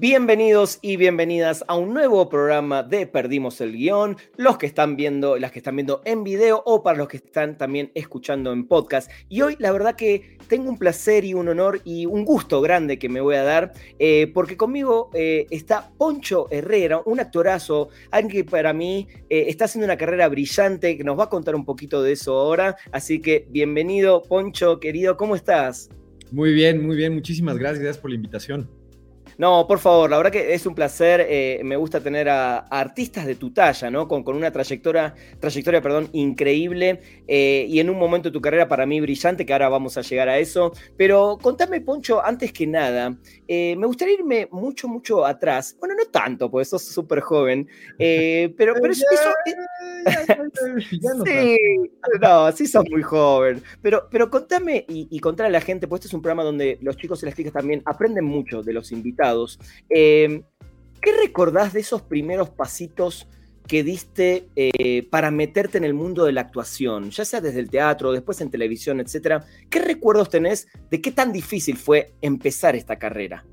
Bienvenidos y bienvenidas a un nuevo programa de Perdimos el Guión, los que están viendo, las que están viendo en video o para los que están también escuchando en podcast. Y hoy la verdad que tengo un placer y un honor y un gusto grande que me voy a dar, eh, porque conmigo eh, está Poncho Herrera, un actorazo, alguien que para mí eh, está haciendo una carrera brillante, que nos va a contar un poquito de eso ahora. Así que bienvenido, Poncho, querido, ¿cómo estás? Muy bien, muy bien, muchísimas gracias, gracias por la invitación. No, por favor, la verdad que es un placer. Eh, me gusta tener a, artistas de tu talla, ¿no? Con, con una trayectoria, trayectoria perdón, increíble eh, y en un momento de tu carrera para mí brillante, que ahora vamos a llegar a eso. Pero contame, Poncho, antes que nada, eh, me gustaría irme mucho, mucho atrás. Bueno, no tanto, porque sos súper joven, pero, pero eso. sí, no, sí sos muy joven. Pero, pero contame y, y contale a la gente, pues este es un programa donde los chicos y las chicas también aprenden mucho de los invitados Em, ¿Qué recordás de esos primeros pasitos que diste eh, para meterte en el mundo de la actuación, ya sea desde el teatro, después en televisión, etcétera? ¿Qué recuerdos tenés de qué tan difícil fue empezar esta carrera?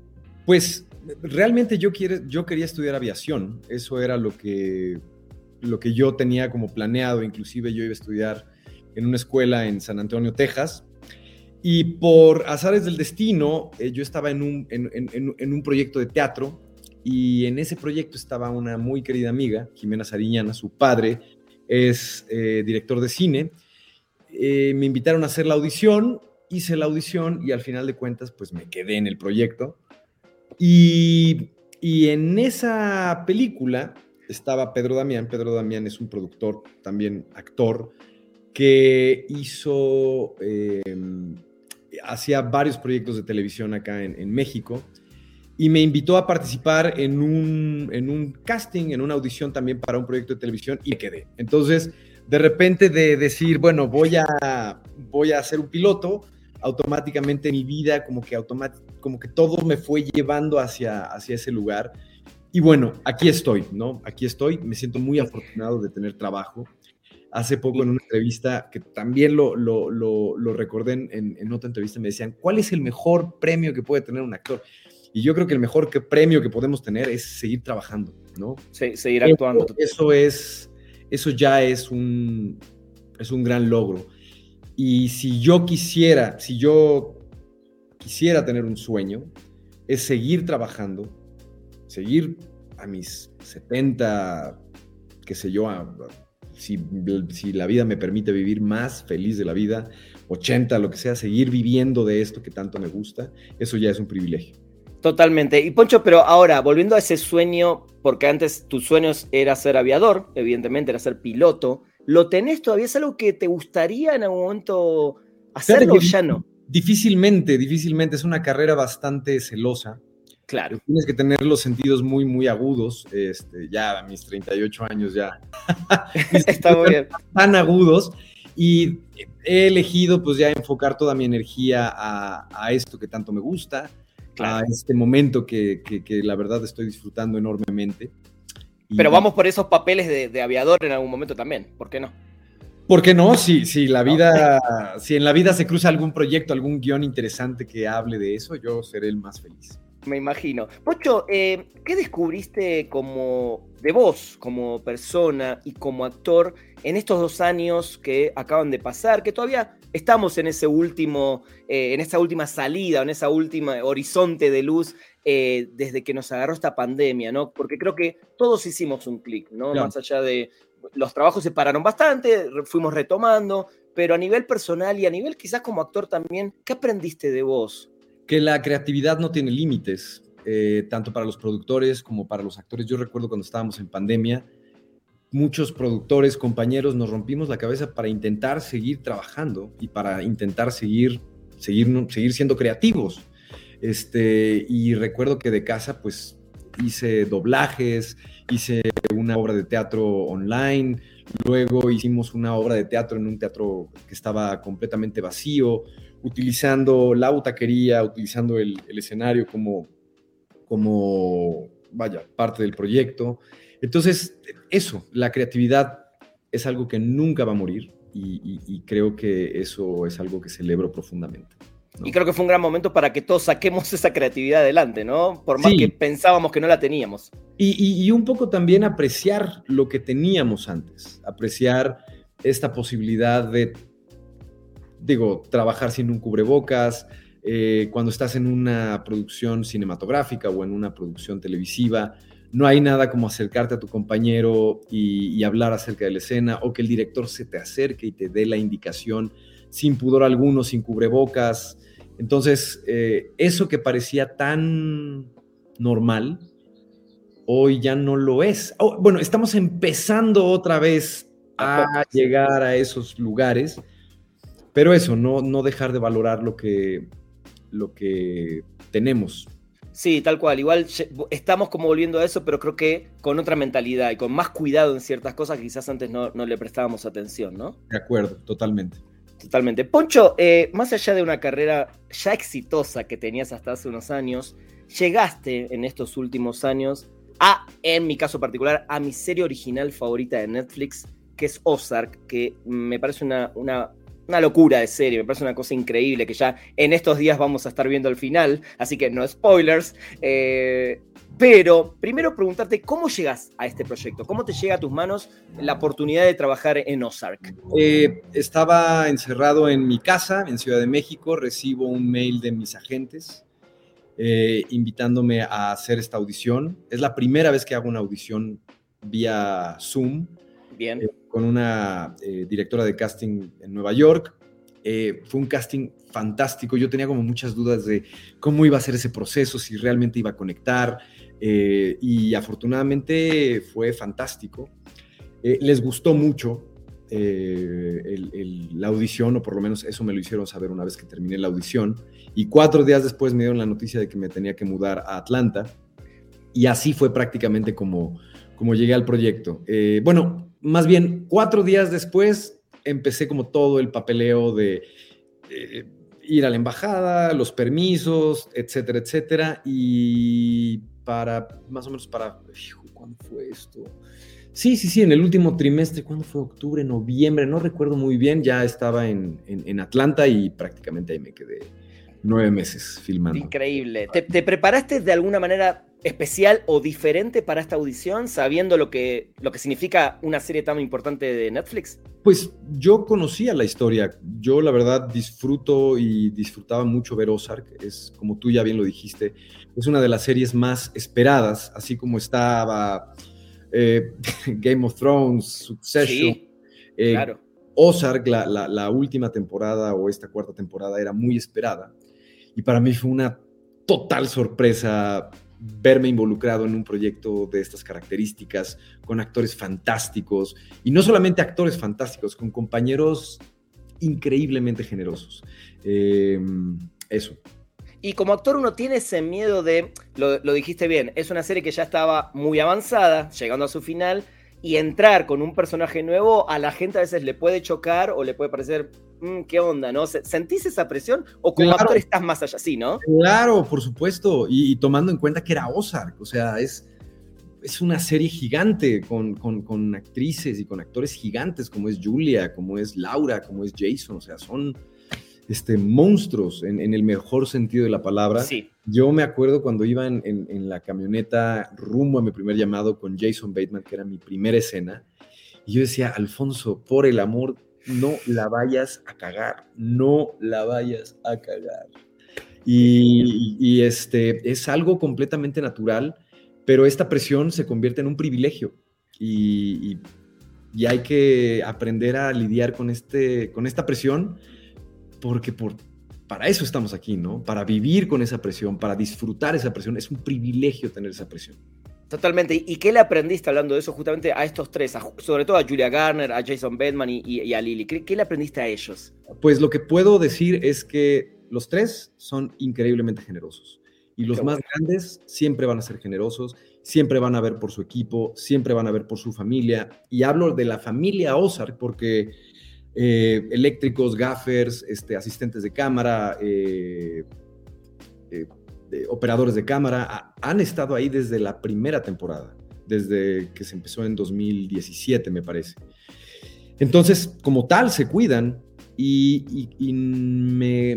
Pues realmente yo, yo quería estudiar aviación, eso era lo que, lo que yo tenía como planeado, inclusive yo iba a estudiar en una escuela en San Antonio, Texas, y por azares del destino, eh, yo estaba en un, en, un, proyecto de teatro y en ese proyecto estaba una muy querida amiga, Jimena Sariñana, su padre es eh, director de cine. Eh, me invitaron a hacer la audición, hice la audición y al final de cuentas pues me quedé en el proyecto. Y, y en esa película estaba Pedro Damián. Pedro Damián es un productor, también actor, que hizo hacía varios proyectos de televisión acá en, México y me invitó a participar en un, en un casting, en una audición también para un proyecto de televisión y quedé. Entonces, de repente de decir, bueno, voy a, voy a hacer un piloto, automáticamente mi vida como que, como que todo me fue llevando hacia, hacia ese lugar. Y bueno, aquí estoy, ¿no? Aquí estoy, me siento muy afortunado de tener trabajo hace poco en una entrevista, que también lo, lo, lo, recordé en, otra entrevista, me decían, ¿cuál es el mejor premio que puede tener un actor? Y yo creo que el mejor que premio que podemos tener es seguir trabajando, ¿no? seguir actuando. Eso, es, eso ya es un, es un gran logro. Y si yo quisiera, si yo quisiera tener un sueño, es seguir trabajando, seguir a mis 70, qué sé yo, a si, la vida me permite vivir más feliz de la vida, 80, lo que sea, seguir viviendo de esto que tanto me gusta, eso ya es un privilegio. Totalmente. Y Poncho, pero ahora, volviendo a ese sueño, porque antes tus sueños era ser aviador, evidentemente era ser piloto, ¿lo tenés todavía? ¿Es algo que te gustaría en algún momento hacerlo o ya no? Difícilmente, difícilmente. Es una carrera bastante celosa. Claro. Tienes que tener los sentidos muy, muy agudos. Este, ya a mis 38 años ya. Está muy bien. Tan agudos. Y he elegido pues ya enfocar toda mi energía a, esto que tanto me gusta, a este momento que, la verdad estoy disfrutando enormemente. Pero vamos por esos papeles de, aviador en algún momento también, ¿por qué no? ¿Por qué no? Si, si, la vida, si en la vida se cruza algún proyecto, algún guion interesante que hable de eso, yo seré el más feliz. Me imagino. Pocho, eh, ¿qué descubriste como de vos, como persona y como actor en estos dos años que acaban de pasar, que todavía estamos en ese último, eh, en esa última salida, en esa última horizonte de luz eh, desde que nos agarró esta pandemia, ¿no? Porque creo que todos hicimos un clic, ¿no? Más allá de los trabajos se pararon bastante, fuimos retomando, pero a nivel personal y a nivel quizás como actor también, ¿qué aprendiste de vos? Que la creatividad no tiene límites, eh, tanto para los productores como para los actores. Yo recuerdo cuando estábamos en pandemia, muchos productores, compañeros, nos rompimos la cabeza para intentar seguir trabajando y para intentar seguir, seguir, seguir siendo creativos. Este, y recuerdo que de casa, pues hice doblajes, hice una obra de teatro online, luego hicimos una obra de teatro en un teatro que estaba completamente vacío, utilizando la butaquería, utilizando el, escenario como, como, vaya, parte del proyecto. Entonces, eso, la creatividad es algo que nunca va a morir y creo que eso es algo que celebro profundamente. Y creo que fue un gran momento para que todos saquemos esa creatividad adelante, ¿no? Por más que pensábamos que no la teníamos. Y, un poco también apreciar lo que teníamos antes, apreciar esta posibilidad de, digo, trabajar sin un cubrebocas, eh, cuando estás en una producción cinematográfica o en una producción televisiva, no hay nada como acercarte a tu compañero y, y hablar acerca de la escena o que el director se te acerque y te dé la indicación sin pudor alguno, sin cubrebocas. Entonces, eh, eso que parecía tan normal, hoy ya no lo es. Oh, bueno, estamos empezando otra vez a llegar a esos lugares, pero eso, no, no dejar de valorar lo que, lo que tenemos. Sí, tal cual. Igual estamos como volviendo a eso, pero creo que con otra mentalidad y con más cuidado en ciertas cosas que quizás antes no, no le prestábamos atención, ¿no? De acuerdo, totalmente. Totalmente. Poncho, eh, más allá de una carrera ya exitosa que tenías hasta hace unos años, llegaste en estos últimos años a, en mi caso particular, a mi serie original favorita de Netflix, que es Ozark, que me parece una, una, una locura de serie, me parece una cosa increíble que ya en estos días vamos a estar viendo el final, así que no spoilers. Eh, pero primero preguntarte, ¿cómo llegas a este proyecto? ¿Cómo te llega a tus manos la oportunidad de trabajar en Ozark? Eh, estaba encerrado en mi casa, en Ciudad de México, recibo un mail de mis agentes eh, invitándome a hacer esta audición. Es la primera vez que hago una audición vía Zoom. Bien. Eh, con una directora de casting en Nueva York. fue un casting fantástico. Yo tenía como muchas dudas de cómo iba a ser ese proceso, si realmente iba a conectar. Eh, y afortunadamente fue fantástico. Eh, les gustó mucho eh, la audición, o por lo menos eso me lo hicieron saber una vez que terminé la audición. Y cuatro días después me dieron la noticia de que me tenía que mudar a Atlanta. Y así fue prácticamente como, como llegué al proyecto. bueno, más bien cuatro días después empecé como todo el papeleo de ir a la embajada, los permisos, etcétera, etcétera. Y para, más o menos para, ¿cuándo fue esto? Sí, sí, sí, en el último trimestre, ¿cuándo fue? Octubre, noviembre, no recuerdo muy bien, ya estaba en, Atlanta y prácticamente ahí me quedé nueve meses filmando. Increíble. ¿Te, preparaste de alguna manera especial o diferente para esta audición, sabiendo lo que, lo que significa una serie tan importante de Netflix? Pues yo conocía la historia. Yo la verdad disfruto y disfrutaba mucho ver Ozark. Es como tú ya bien lo dijiste, es una de las series más esperadas, así como estaba eh, Game of Thrones, Succession. Sí, eh, claro. Ozark, la, la, última temporada o esta cuarta temporada era muy esperada. Y para mí fue una total sorpresa verme involucrado en un proyecto de estas características, con actores fantásticos, y no solamente actores fantásticos, con compañeros increíblemente generosos. Eh, eso. Y como actor uno tiene ese miedo de, lo, dijiste bien, es una serie que ya estaba muy avanzada, llegando a su final, y entrar con un personaje nuevo a la gente a veces le puede chocar o le puede parecer, mm, ¿qué onda? ¿no? ¿Sentís esa presión o como actor estás más allá? Sí, ¿no? Claro, por supuesto, y, tomando en cuenta que era Ozark, o sea, es, es una serie gigante con, con, con actrices y con actores gigantes como es Julia, como es Laura, como es Jason, o sea, son este, monstruos en, el mejor sentido de la palabra. Sí. Yo me acuerdo cuando iba en, la camioneta rumbo a mi primer llamado con Jason Bateman, que era mi primera escena, y yo decía, Alfonso, por el amor, no la vayas a cagar, no la vayas a cagar. Y, este, es algo completamente natural, pero esta presión se convierte en un privilegio y, y hay que aprender a lidiar con, este, con esta presión porque por, para eso estamos aquí, ¿no? Para vivir con esa presión, para disfrutar esa presión. Es un privilegio tener esa presión. Totalmente. ¿Y qué le aprendiste hablando de eso justamente a estos tres? sobre todo a Julia Garner, a Jason Bateman y, a Lily. ¿Qué, le aprendiste a ellos? Pues lo que puedo decir es que los tres son increíblemente generosos. Y los más grandes siempre van a ser generosos, siempre van a ver por su equipo, siempre van a ver por su familia. Y hablo de la familia Ozark porque eh, eléctricos, gaffers, este, asistentes de cámara, eh, eh, operadores de cámara, han estado ahí desde la primera temporada, desde que se empezó en 2017, me parece. Entonces, como tal, se cuidan y, me,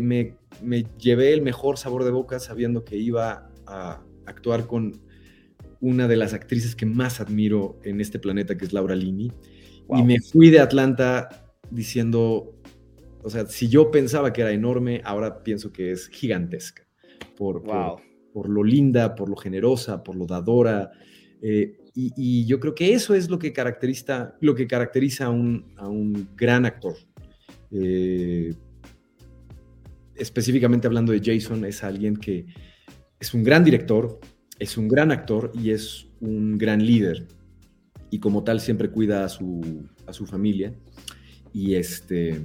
me llevé el mejor sabor de boca sabiendo que iba a actuar con una de las actrices que más admiro en este planeta, que es Laura Lini. Y me fui de Atlanta diciendo, o sea, si yo pensaba que era enorme, ahora pienso que es gigantesca. Por, por, lo linda, por lo generosa, por lo dadora. Eh, y, yo creo que eso es lo que caracteriza, lo que caracteriza a, un, a un gran actor. Eh, específicamente hablando de Jason, es alguien que es un gran director, es un gran actor y es un gran líder. Y como tal siempre cuida a su, a su familia. Y, este,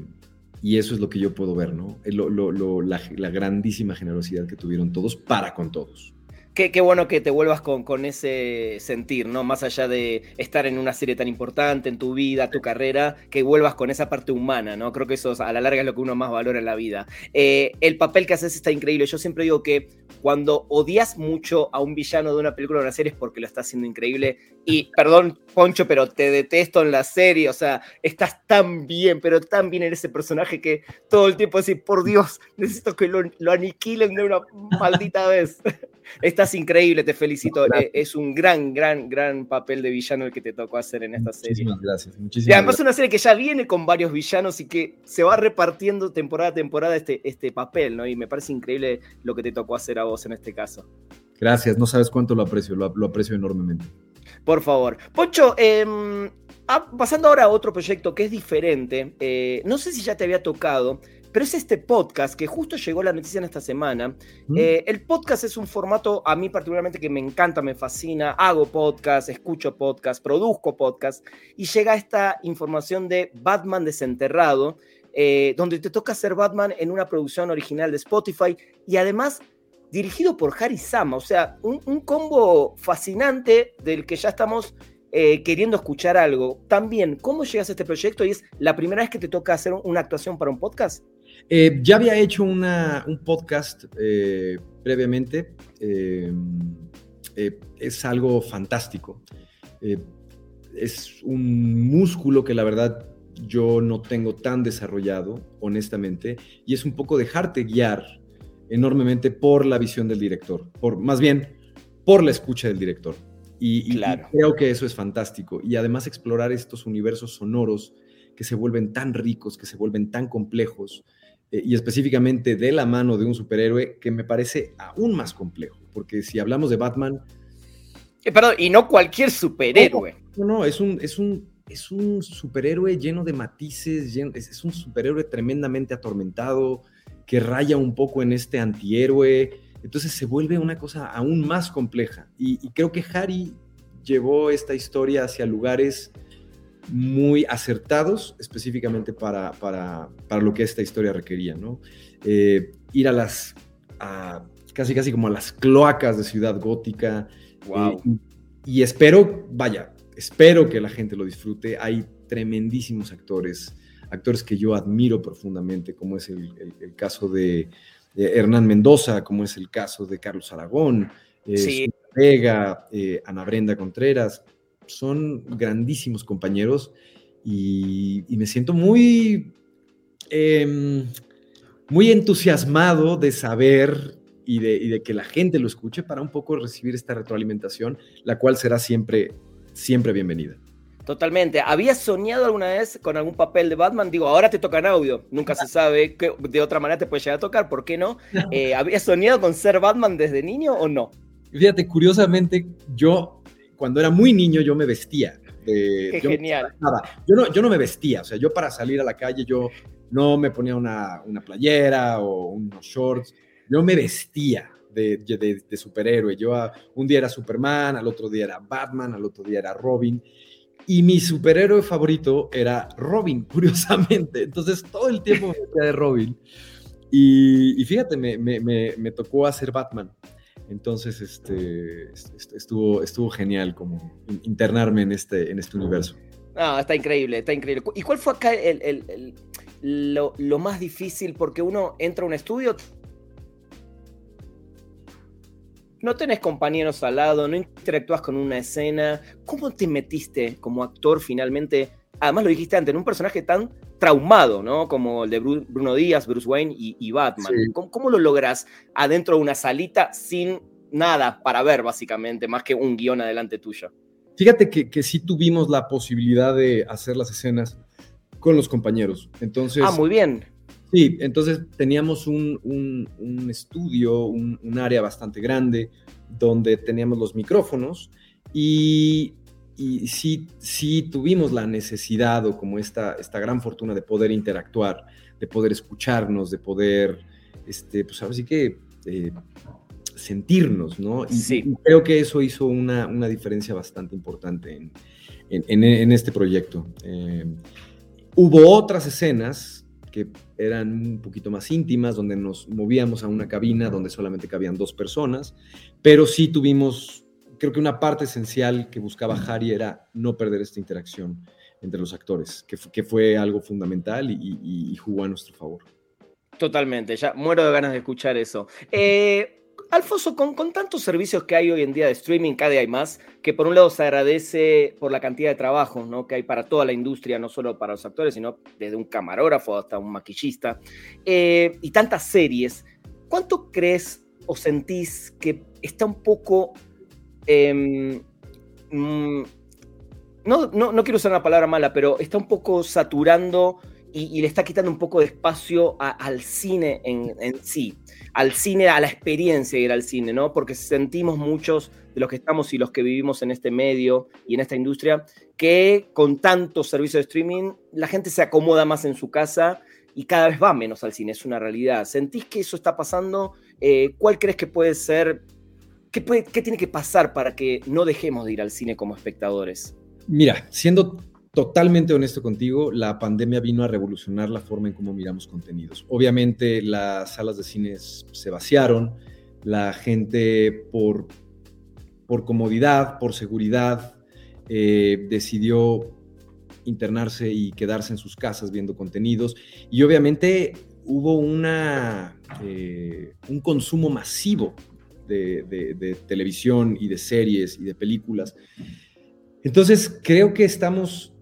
y eso es lo que yo puedo ver, ¿no? la grandísima generosidad que tuvieron todos para con todos. Qué, bueno que te vuelvas con, con, ese sentir, ¿no? Más allá de estar en una serie tan importante en tu vida, tu carrera, que vuelvas con esa parte humana, ¿no? Creo que eso a la larga es lo que uno más valora en la vida. Eh, el papel que haces está increíble. Yo siempre digo que cuando odias mucho a un villano de una película o una serie es porque lo está haciendo increíble. Y perdón, Poncho, pero te detesto en la serie. O sea, estás tan bien, pero tan bien en ese personaje que todo el tiempo así, por Dios, necesito que lo, lo aniquilen de una maldita vez. Estás increíble, te felicito. Eh, es un gran, gran, gran papel de villano el que te tocó hacer en esta serie. Muchísimas gracias. y además es una serie que ya viene con varios villanos y que se va repartiendo temporada a temporada este, este papel, ¿no? Y me parece increíble lo que te tocó hacer a vos en este caso. Gracias, no sabes cuánto lo aprecio, lo, aprecio enormemente. Por favor. Poncho, em, ah, pasando ahora a otro proyecto que es diferente, eh, no sé si ya te había tocado, pero es este podcast que justo llegó la noticia en esta semana. Mm. Eh, el podcast es un formato a mí particularmente que me encanta, me fascina. Hago podcast, escucho podcast, produzco podcast y llega esta información de Batman desenterrado, eh, donde te toca ser Batman en una producción original de Spotify y además dirigido por Harry Sama, o sea, un, combo fascinante del que ya estamos eh, queriendo escuchar algo. También, ¿cómo llegas a este proyecto y es la primera vez que te toca hacer una actuación para un podcast? Eh, ya había hecho un podcast eh, previamente. Eh, es algo fantástico. es un músculo que la verdad yo no tengo tan desarrollado, honestamente, y es un poco dejarte guiar enormemente por la visión del director, por más bien por la escucha del director. y creo que eso es fantástico. Y además explorar estos universos sonoros que se vuelven tan ricos, que se vuelven tan complejos, eh, y específicamente de la mano de un superhéroe que me parece aún más complejo, porque si hablamos de Batman... Eh, perdón, y no cualquier superhéroe. No, no, es, un, es, un, es un superhéroe lleno de matices, es, un superhéroe tremendamente atormentado, que raya un poco en este antihéroe, entonces se vuelve una cosa aún más compleja. Y, y creo que Harry llevó esta historia hacia lugares muy acertados específicamente para, para, para, lo que esta historia requería, ¿no? Eh, ir a las, casi casi como a las cloacas de Ciudad Gótica. Wow. Eh, y, espero, vaya, espero que la gente lo disfrute. Hay tremendísimos actores, actores que yo admiro profundamente, como es el, caso de, Hernán Mendoza, como es el caso de Carlos Aragón, eh, Vega, Ana Brenda Contreras, son grandísimos compañeros y, me siento muy, em, muy entusiasmado de saber y de, que la gente lo escuche para un poco recibir esta retroalimentación, la cual será siempre, siempre bienvenida. Totalmente. ¿Habías soñado alguna vez con algún papel de Batman? Digo, ahora te toca en audio. Nunca se sabe que de otra manera te puede llegar a tocar. ¿Por qué no? Eh, ¿Habías soñado con ser Batman desde niño o no? Fíjate, curiosamente, yo cuando era muy niño yo me vestía. Qué genial. Yo no, yo no me vestía, o sea, yo para salir a la calle yo no me ponía una, una playera o unos shorts, yo me vestía de, de, superhéroe. Yo ah, un día era Superman, al otro día era Batman, al otro día era Robin. Y mi superhéroe favorito era Robin, curiosamente. Entonces todo el tiempo me vestía de Robin. Y, y fíjate, me, me, me, tocó hacer Batman. Entonces, este, estuvo, estuvo genial como internarme en este, en este universo. No, está increíble, está increíble. ¿Y cuál fue acá lo, lo, más difícil? Porque uno entra a un estudio, no tenés compañeros al lado, no interactúas con una escena. ¿Cómo te metiste como actor finalmente? Además lo dijiste antes, en un personaje tan traumado, ¿no? Como el de Bruno Díaz, Bruce Wayne y, Batman. ¿Cómo, lo logras adentro de una salita sin nada para ver, básicamente, más que un guion adelante tuyo? Fíjate que, que sí tuvimos la posibilidad de hacer las escenas con los compañeros. Entonces. Ah, muy bien. Sí, entonces teníamos un, estudio, un, área bastante grande donde teníamos los micrófonos y, sí, sí, tuvimos la necesidad o como esta, esta gran fortuna de poder interactuar, de poder escucharnos, de poder, este, pues ahora sí que eh, sentirnos, ¿no? Y, sí. creo que eso hizo una, diferencia bastante importante en, este proyecto. Eh, hubo otras escenas que eran un poquito más íntimas, donde nos movíamos a una cabina donde solamente cabían dos personas, pero sí tuvimos, creo que una parte esencial que buscaba Harry era no perder esta interacción entre los actores, que, fue algo fundamental y, jugó a nuestro favor. Totalmente, ya muero de ganas de escuchar eso. Eh, Alfonso, con, tantos servicios que hay hoy en día de streaming, cada día hay más, que por un lado se agradece por la cantidad de trabajo ¿no? que hay para toda la industria, no solo para los actores, sino desde un camarógrafo hasta un maquillista, eh, y tantas series, ¿cuánto crees o sentís que está un poco... Em, mm, no, no, quiero usar una palabra mala, pero está un poco saturando y, le está quitando un poco de espacio al cine en, en sí al cine, a la experiencia de ir al cine, ¿no? Porque sentimos muchos de los que estamos y los que vivimos en este medio y en esta industria, que con tantos servicios de streaming, la gente se acomoda más en su casa y cada vez va menos al cine, es una realidad. ¿Sentís que eso está pasando? Eh, ¿Cuál crees que puede ser? ¿Qué, ¿Qué tiene que pasar para que no dejemos de ir al cine como espectadores? Mira, siendo totalmente honesto contigo, la pandemia vino a revolucionar la forma en cómo miramos contenidos. Obviamente las salas de cines se vaciaron, la gente por, por comodidad, por seguridad, eh, decidió internarse y quedarse en sus casas viendo contenidos y obviamente hubo una, eh, un consumo masivo de, de televisión y de series y de películas. Entonces creo que estamos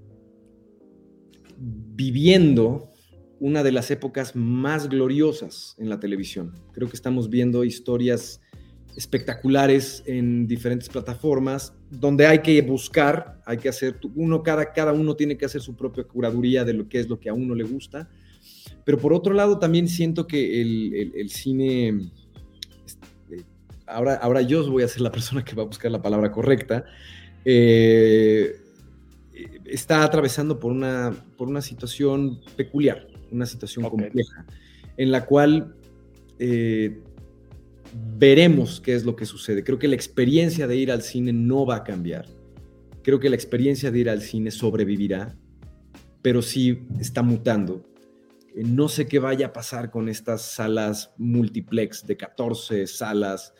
viviendo una de las épocas más gloriosas en la televisión. Creo que estamos viendo historias espectaculares en diferentes plataformas donde hay que buscar, hay que hacer, uno, cada, cada uno tiene que hacer su propia curaduría de lo que es lo que a uno le gusta. Pero por otro lado, también siento que el, cine, este, ahora, ahora yo voy a ser la persona que va a buscar la palabra correcta, eh, está atravesando por una, por una situación peculiar, una situación compleja, en la cual eh, veremos qué es lo que sucede. Creo que la experiencia de ir al cine no va a cambiar. Creo que la experiencia de ir al cine sobrevivirá, pero sí está mutando. Eh, no sé qué vaya a pasar con estas salas multiplex de 14 salas.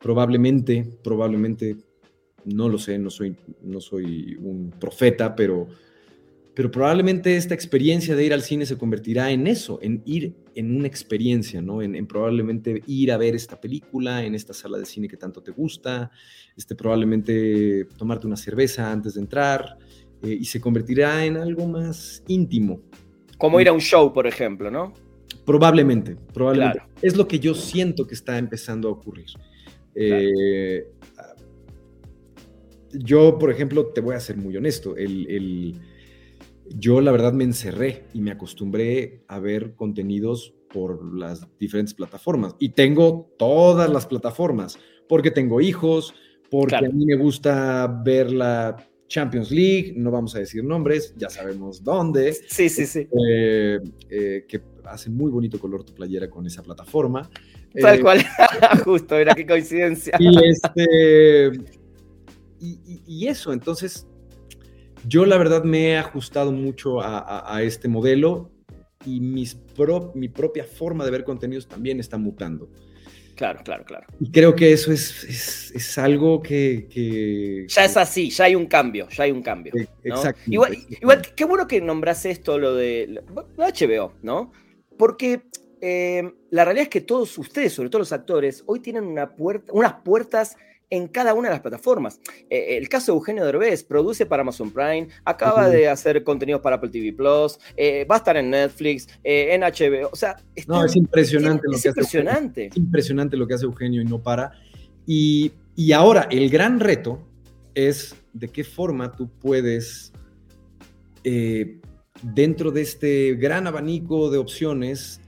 Probablemente, probablemente no lo sé, no soy, no soy un profeta, pero, pero probablemente esta experiencia de ir al cine se convertirá en eso, en ir en una experiencia, ¿no? En, probablemente ir a ver esta película en esta sala de cine que tanto te gusta, este, probablemente tomarte una cerveza antes de entrar eh, y se convertirá en algo más íntimo. Como ir a un show, por ejemplo, ¿no? Probablemente, probablemente. Es lo que yo siento que está empezando a ocurrir. Eh, yo, por ejemplo, te voy a ser muy honesto, el, yo la verdad me encerré y me acostumbré a ver contenidos por las diferentes plataformas. Y tengo todas las plataformas, porque tengo hijos, porque a mí me gusta ver la Champions League, no vamos a decir nombres, ya sabemos dónde. Sí, sí, sí. Eh, eh, que hace muy bonito color tu playera con esa plataforma. Tal eh, cual, justo, era qué coincidencia. Y este, y, eso, entonces, yo la verdad me he ajustado mucho a, este modelo y mis mi propia forma de ver contenidos también está mutando. Claro, claro, claro. Y creo que eso es, es, algo que, Ya es así, ya hay un cambio, ya hay un cambio. Exacto. Igual, igual, qué bueno que nombras esto, lo de HBO, ¿no? Porque eh, la realidad es que todos ustedes, sobre todo los actores, hoy tienen una puerta, unas puertas en cada una de las plataformas. Eh, el caso de Eugenio Derbez, produce para Amazon Prime, acaba de hacer contenidos para Apple TV Plus, eh, va a estar en Netflix, eh, en HBO. O sea, no, es impresionante lo que impresionante. hace. Es impresionante lo que hace Eugenio y no para. Y, y ahora, el gran reto es de qué forma tú puedes, dentro de este gran abanico de opciones,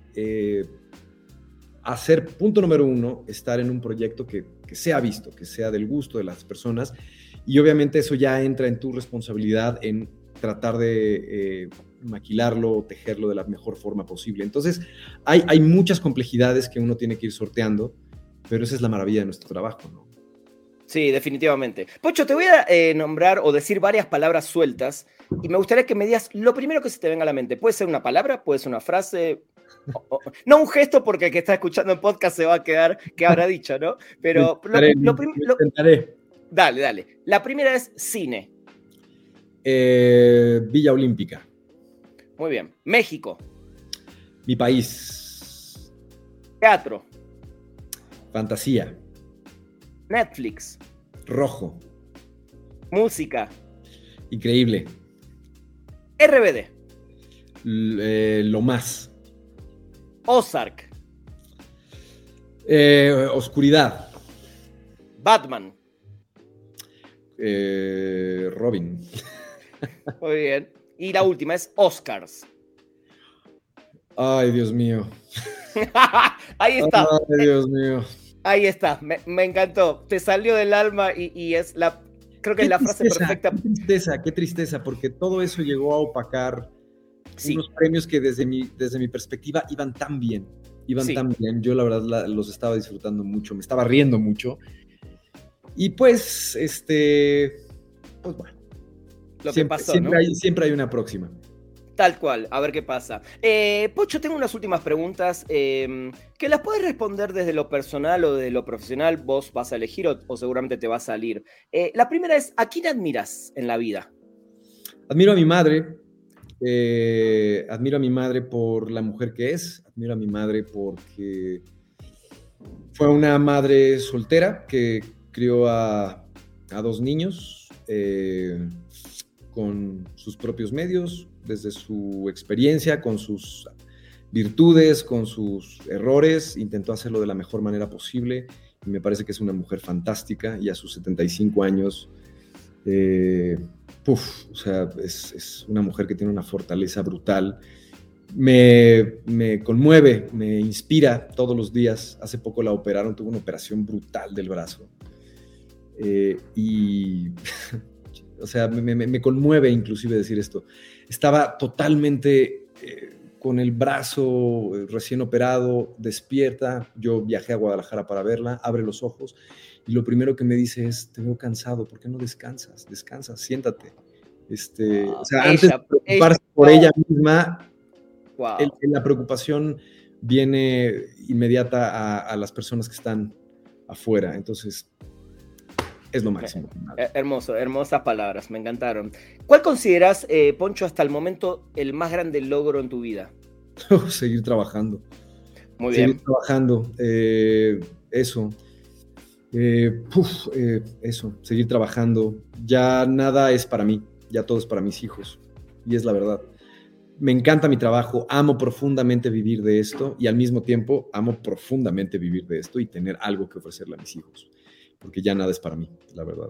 hacer, punto número uno, estar en un proyecto que que sea visto, que sea del gusto de las personas. Y obviamente eso ya entra en tu responsabilidad en tratar de eh, maquilarlo o tejerlo de la mejor forma posible. Entonces, hay, hay muchas complejidades que uno tiene que ir sorteando, pero esa es la maravilla de nuestro trabajo, ¿no? Sí, definitivamente. Pocho, te voy a eh, nombrar o decir varias palabras sueltas y me gustaría que me digas lo primero que se te venga a la mente. Puede ser una palabra, puede ser una frase, no un gesto porque el que está escuchando el podcast se va a quedar que habrá dicho, ¿no? Pero lo, primero. Dale, dale. La primera es cine. Eh, Villa Olímpica. Muy bien. México. Mi país. Teatro. Fantasía. Netflix. Rojo. Música. Increíble. RBD. Eh, lo más. Ozark. Eh, oscuridad. Batman. Eh, Robin. Muy bien. Y la última es Oscars. Ay, Dios mío. Ahí está. Ay, Dios mío. Ahí está. Me, encantó. Te salió del alma y, es la. Creo que es la frase perfecta. Qué tristeza, qué tristeza, porque todo eso llegó a opacar unos premios que desde mi, desde mi perspectiva iban tan bien, iban tan bien. Yo la verdad los estaba disfrutando mucho, me estaba riendo mucho. Y pues, este, pues bueno. Lo siempre, que pasó, siempre, hay, siempre hay una próxima. Tal cual, a ver qué pasa. Eh, Pocho, tengo unas últimas preguntas em, que las puedes responder desde lo personal o desde lo profesional. Vos vas a elegir o, seguramente te va a salir. Eh, la primera es, ¿a quién admiras en la vida? Admiro a mi madre, eh, admiro a mi madre por la mujer que es, admiro a mi madre porque fue una madre soltera que crió a, dos niños eh, con sus propios medios, desde su experiencia, con sus virtudes, con sus errores, intentó hacerlo de la mejor manera posible y me parece que es una mujer fantástica y a sus 75 años eh, Puf, o sea, es, una mujer que tiene una fortaleza brutal. Me, conmueve, me inspira todos los días. Hace poco la operaron, tuvo una operación brutal del brazo. Eh, y, o sea, me, conmueve inclusive decir esto. Estaba totalmente eh, con el brazo recién operado, despierta. Yo viajé a Guadalajara para verla, abre los ojos y lo primero que me dice es, te veo cansado, ¿por qué no descansas? Descansa, siéntate. Este, o sea, antes de preocuparse por ella misma, la preocupación viene inmediata a, las personas que están afuera. Entonces, es lo máximo. Hermoso, hermosas palabras, me encantaron. ¿Cuál consideras, eh, Poncho, hasta el momento el más grande logro en tu vida? Seguir trabajando. Muy bien. Seguir trabajando. Eh, eso. Eh, eh, eso, seguir trabajando. Ya nada es para mí, ya todo es para mis hijos. Y es la verdad. Me encanta mi trabajo, amo profundamente vivir de esto y al mismo tiempo amo profundamente vivir de esto y tener algo que ofrecerle a mis hijos. Porque ya nada es para mí, la verdad.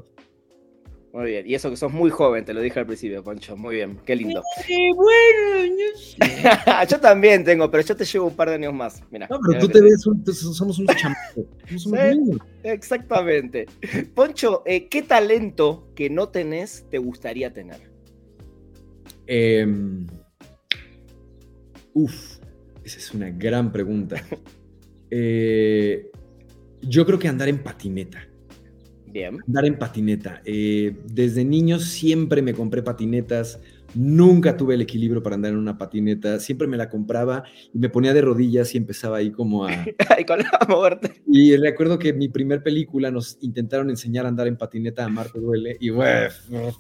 Muy bien, y eso que sos muy joven, te lo dije al principio, Poncho. Muy bien, qué lindo. bueno, no sé. yo también tengo, pero yo te llevo un par de años más. Mira, no, pero tú te ves, somos unos chamacos. sí, exactamente. Poncho, eh, ¿qué talento que no tenés te gustaría tener? Em, uf, esa es una gran pregunta. Eh, yo creo que andar en patineta. Bien. Andar en patineta. Eh, desde niño siempre me compré patinetas Nunca tuve el equilibrio para andar en una patineta. Siempre me la compraba y me ponía de rodillas y empezaba ahí como a. y con la muerte. Y recuerdo que en mi primer película nos intentaron enseñar a andar en patineta a Marte Duele y bueno,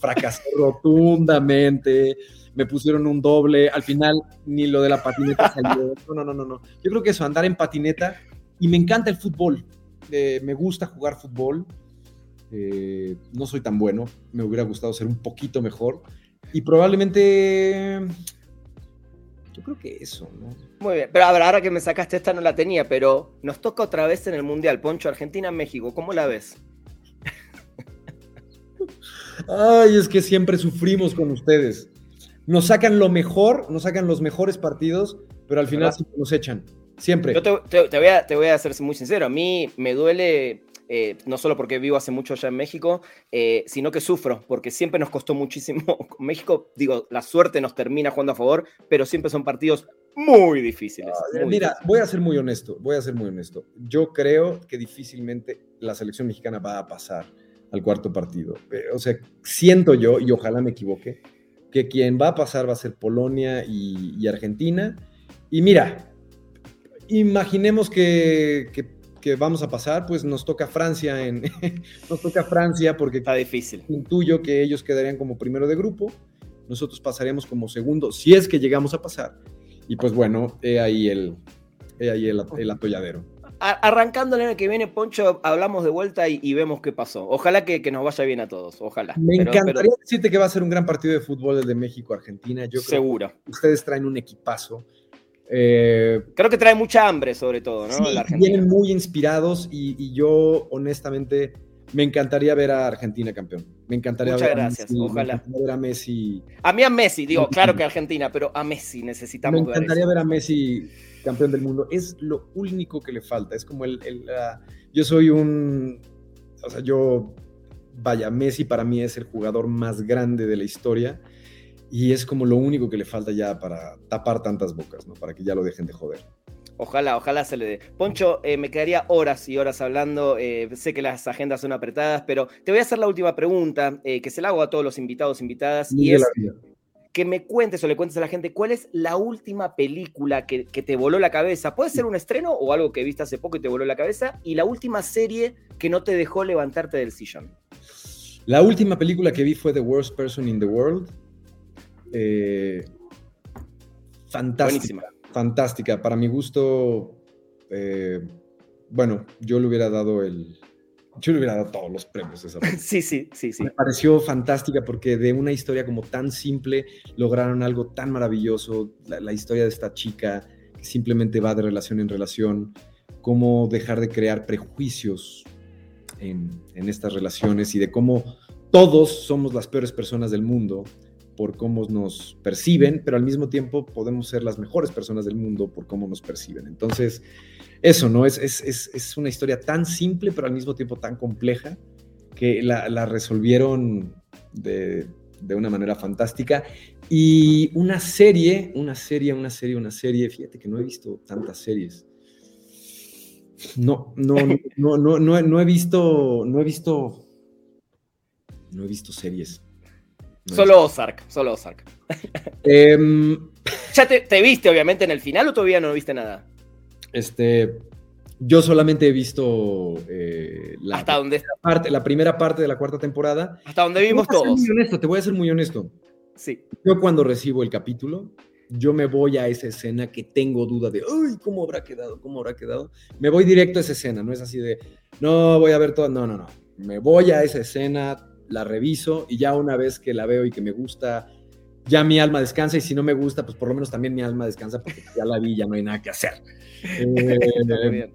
fracasé rotundamente. Me pusieron un doble. Al final ni lo de la patineta salió. No, no, no, no. Yo creo que eso, andar en patineta. Y me encanta el fútbol. Eh, me gusta jugar fútbol. Eh, no soy tan bueno. Me hubiera gustado ser un poquito mejor y probablemente. Yo creo que eso, ¿no? Muy bien, pero ahora que me sacaste esta no la tenía, pero nos toca otra vez en el Mundial, Poncho, Argentina-México, ¿cómo la ves? Ay, es que siempre sufrimos con ustedes. Nos sacan lo mejor, nos sacan los mejores partidos, pero al final siempre nos echan. Siempre. Yo te, voy a, te voy a ser muy sincero. A mí me duele eh, no solo porque vivo hace mucho allá en México, eh, sino que sufro, porque siempre nos costó muchísimo. México, digo, la suerte nos termina jugando a favor, pero siempre son partidos muy difíciles. mira, voy a ser muy honesto, voy a ser muy honesto. Yo creo que difícilmente la selección mexicana va a pasar al cuarto partido. Eh, o sea, siento yo, y ojalá me equivoque, que quien va a pasar va a ser Polonia y, Argentina. Y mira, imaginemos que, que que vamos a pasar, pues nos toca Francia en nos toca Francia porque está difícil. Intuyo que ellos quedarían como primero de grupo, nosotros pasaríamos como segundo, si es que llegamos a pasar. Y pues bueno, he ahí el, ahí el, atolladero. Arrancando el año que viene, Poncho, hablamos de vuelta y, vemos qué pasó. Ojalá que, nos vaya bien a todos, ojalá. Me encantaría decirte que va a ser un gran partido de fútbol el de México-Argentina. Yo Seguro. ustedes traen un equipazo. Eh, Creo que trae mucha hambre, sobre todo, ¿no? vienen muy inspirados y, yo, honestamente, me encantaría ver a Argentina campeón. Me encantaría Muchas ver gracias, a Messi, ojalá. ver a Messi. A mí a Messi, digo, claro que Argentina, pero a Messi necesitamos Me encantaría ver, a Messi campeón del mundo. Es lo único que le falta. Es como el. yo soy un. O sea, yo. Vaya, Messi para mí es el jugador más grande de la historia y es como lo único que le falta ya para tapar tantas bocas, ¿no? Para que ya lo dejen de joder. Ojalá, ojalá se le dé. Poncho, eh, me quedaría horas y horas hablando. Eh, sé que las agendas son apretadas, pero te voy a hacer la última pregunta, eh, que se la hago a todos los invitados, invitadas, y es que me cuentes o le cuentes a la gente cuál es la última película que, que, te voló la cabeza. Puede ser un estreno o algo que viste hace poco y te voló la cabeza, y la última serie que no te dejó levantarte del sillón. La última película que vi fue The Worst Person in the World eh, fantástica. Fantástica. Para mi gusto, eh, bueno, yo le hubiera dado el. Yo le hubiera dado todos los premios esa Sí, sí, sí, sí. Me pareció fantástica porque de una historia como tan simple lograron algo tan maravilloso. La, historia de esta chica que simplemente va de relación en relación. Cómo dejar de crear prejuicios en, en estas relaciones y de cómo todos somos las peores personas del mundo por cómo nos perciben, pero al mismo tiempo podemos ser las mejores personas del mundo por cómo nos perciben. Entonces, eso, ¿no? Es, es, una historia tan simple, pero al mismo tiempo tan compleja, que la, resolvieron de, de, una manera fantástica. Y una serie, una serie, una serie, una serie, fíjate que no he visto tantas series. No, no, no, no, no, no he visto, no he visto, no he visto series solo Ozark, solo Ozark. Em, ¿Ya te, viste, obviamente, en el final o todavía no viste nada? Este. Yo solamente he visto eh, la, ¿Hasta dónde? Parte, la primera parte de la cuarta temporada. Hasta donde vimos te todos. Muy honesto, te voy a ser muy honesto. Sí. Yo cuando recibo el capítulo, yo me voy a esa escena que tengo duda de, uy, ¿cómo habrá quedado? ¿Cómo habrá quedado? Me voy directo a esa escena, no es así de, no, voy a ver todo, no, no, no. Me voy a esa escena, la reviso y ya una vez que la veo y que me gusta, ya mi alma descansa y si no me gusta, pues por lo menos también mi alma descansa porque ya la vi, ya no hay nada que hacer. Eh,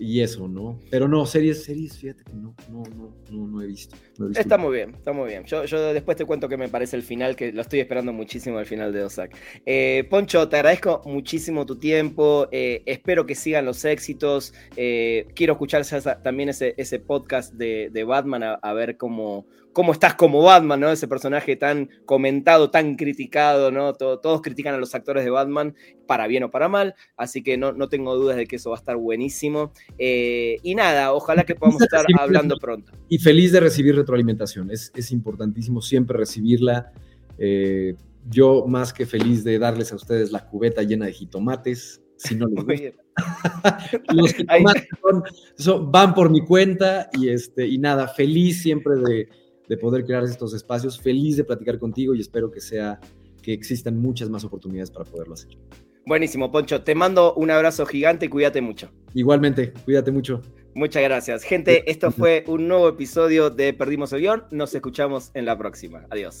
y eso, ¿no? Pero no, series, series, fíjate que no, no, no, no, no he, visto, Está muy bien, está muy bien. Yo, yo después te cuento qué me parece el final, que lo estoy esperando muchísimo al final de Ozark. Eh, Poncho, te agradezco muchísimo tu tiempo, eh, espero que sigan los éxitos. Eh, quiero escuchar también ese, ese podcast de, de Batman a, ver cómo, cómo estás como Batman, ¿no? Ese personaje tan comentado, tan criticado, ¿no? todos critican a los actores de Batman, para bien o para mal, así que no, no tengo dudas de que eso va a estar buenísimo. Eh, y nada, ojalá que podamos estar hablando pronto. Y feliz de recibir retroalimentación, es, es importantísimo siempre recibirla. Eh, yo más que feliz de darles a ustedes la cubeta llena de jitomates. Si no les gusta. Los jitomates van por mi cuenta y, este, y nada, feliz siempre de, de poder crear estos espacios, feliz de platicar contigo y espero que sea que existan muchas más oportunidades para poderlo hacer. Buenísimo, Poncho. Te mando un abrazo gigante y cuídate mucho. Igualmente, cuídate mucho. Muchas gracias. Gente, esto fue un nuevo episodio de Perdimos el Guión. Nos escuchamos en la próxima. Adiós.